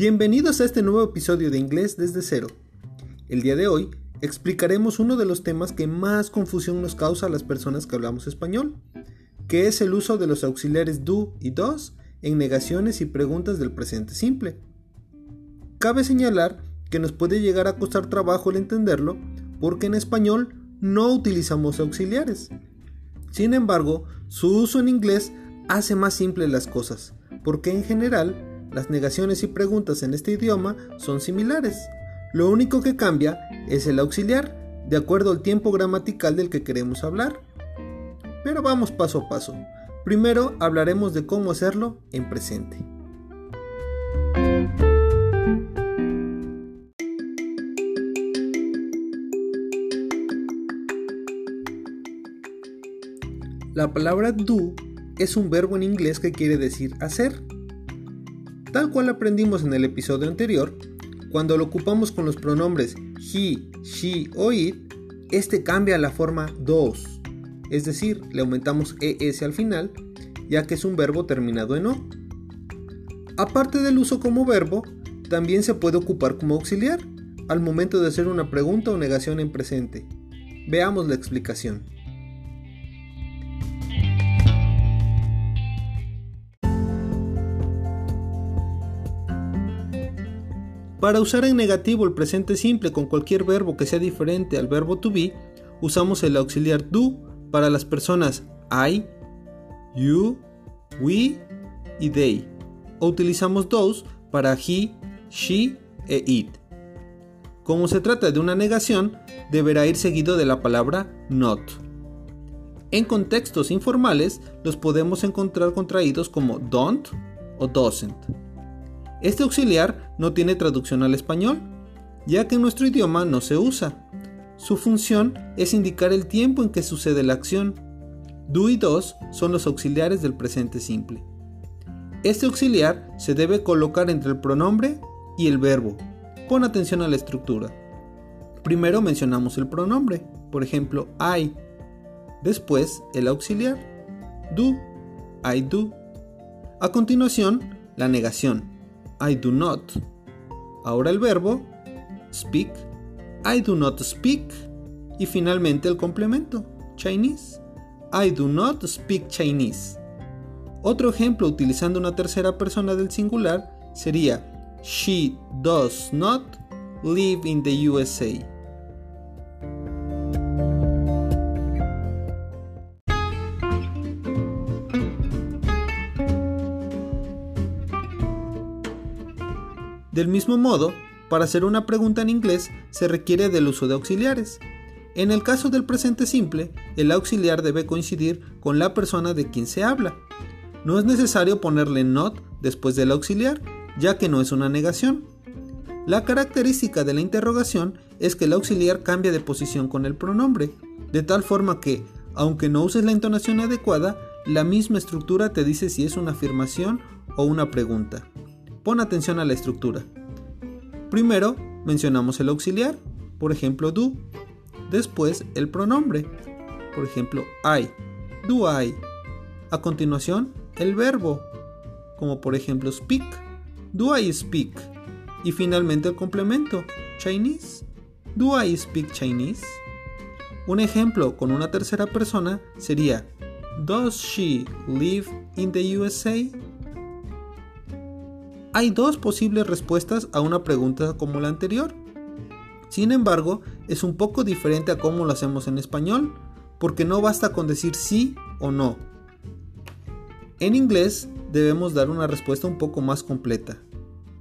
Bienvenidos a este nuevo episodio de Inglés desde cero. El día de hoy explicaremos uno de los temas que más confusión nos causa a las personas que hablamos español, que es el uso de los auxiliares do y dos en negaciones y preguntas del presente simple. Cabe señalar que nos puede llegar a costar trabajo el entenderlo porque en español no utilizamos auxiliares. Sin embargo, su uso en inglés hace más simples las cosas, porque en general las negaciones y preguntas en este idioma son similares. Lo único que cambia es el auxiliar, de acuerdo al tiempo gramatical del que queremos hablar. Pero vamos paso a paso. Primero hablaremos de cómo hacerlo en presente. La palabra do es un verbo en inglés que quiere decir hacer. Tal cual aprendimos en el episodio anterior, cuando lo ocupamos con los pronombres he, she o it, este cambia la forma dos, es decir, le aumentamos es al final, ya que es un verbo terminado en o. Aparte del uso como verbo, también se puede ocupar como auxiliar al momento de hacer una pregunta o negación en presente. Veamos la explicación. Para usar en negativo el presente simple con cualquier verbo que sea diferente al verbo to be, usamos el auxiliar do para las personas I, you, we y they, o utilizamos those para he, she e it. Como se trata de una negación, deberá ir seguido de la palabra not. En contextos informales los podemos encontrar contraídos como don't o doesn't. Este auxiliar no tiene traducción al español, ya que en nuestro idioma no se usa. Su función es indicar el tiempo en que sucede la acción. Do y dos son los auxiliares del presente simple. Este auxiliar se debe colocar entre el pronombre y el verbo. Pon atención a la estructura. Primero mencionamos el pronombre, por ejemplo, I. Después el auxiliar, do, I do. A continuación, la negación, I do not. Ahora el verbo speak, I do not speak. Y finalmente el complemento, Chinese. I do not speak Chinese. Otro ejemplo utilizando una tercera persona del singular sería She does not live in the USA. Del mismo modo, para hacer una pregunta en inglés se requiere del uso de auxiliares. En el caso del presente simple, el auxiliar debe coincidir con la persona de quien se habla. No es necesario ponerle not después del auxiliar, ya que no es una negación. La característica de la interrogación es que el auxiliar cambia de posición con el pronombre, de tal forma que, aunque no uses la entonación adecuada, la misma estructura te dice si es una afirmación o una pregunta. Pon atención a la estructura. Primero mencionamos el auxiliar, por ejemplo do. Después el pronombre, por ejemplo I, do I. A continuación el verbo, como por ejemplo speak, do I speak. Y finalmente el complemento, Chinese, do I speak Chinese. Un ejemplo con una tercera persona sería Does she live in the USA? Hay dos posibles respuestas a una pregunta como la anterior. Sin embargo, es un poco diferente a cómo lo hacemos en español, porque no basta con decir sí o no. En inglés debemos dar una respuesta un poco más completa.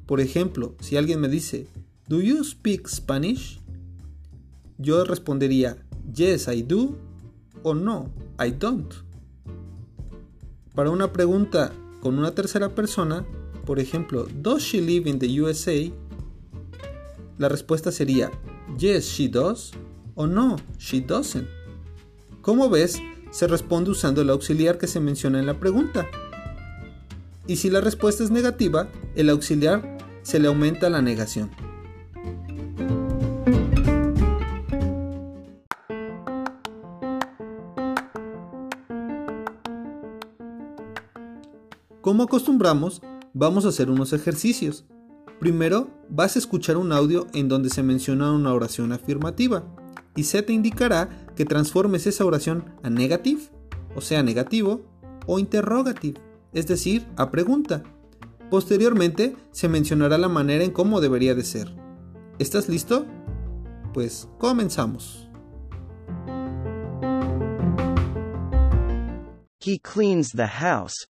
Por ejemplo, si alguien me dice, ¿Do you speak Spanish? Yo respondería, Yes, I do o no, I don't. Para una pregunta con una tercera persona, por ejemplo, ¿Does she live in the USA? La respuesta sería Yes, she does o No, she doesn't. Como ves, se responde usando el auxiliar que se menciona en la pregunta. Y si la respuesta es negativa, el auxiliar se le aumenta la negación. Como acostumbramos, vamos a hacer unos ejercicios. Primero, vas a escuchar un audio en donde se menciona una oración afirmativa y se te indicará que transformes esa oración a negative, o sea, negativo, o interrogative, es decir, a pregunta. Posteriormente, se mencionará la manera en cómo debería de ser. ¿Estás listo? Pues comenzamos. He cleans the house.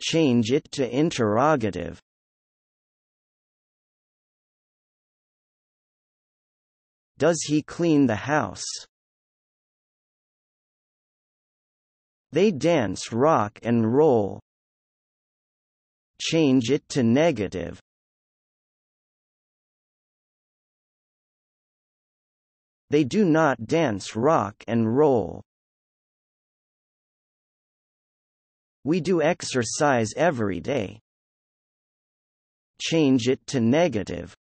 Change it to interrogative. Does he clean the house? They dance rock and roll. Change it to negative. They do not dance rock and roll. We do exercise every day. Change it to negative.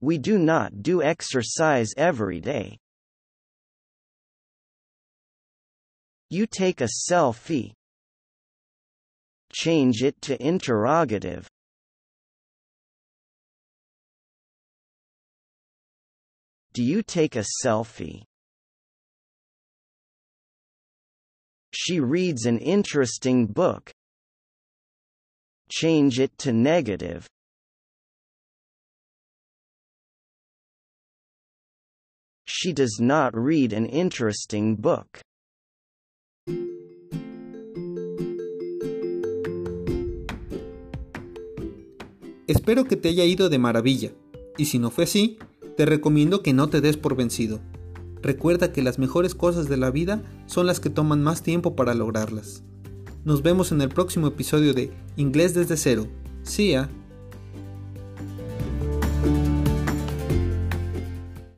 We do not do exercise every day. You take a selfie. Change it to interrogative. Do you take a selfie? She reads an interesting book. Change it to negative. She does not read an interesting book. Espero que te haya ido de maravilla, y si no fue así, te recomiendo que no te des por vencido. Recuerda que las mejores cosas de la vida son las que toman más tiempo para lograrlas. Nos vemos en el próximo episodio de Inglés desde cero. See ya.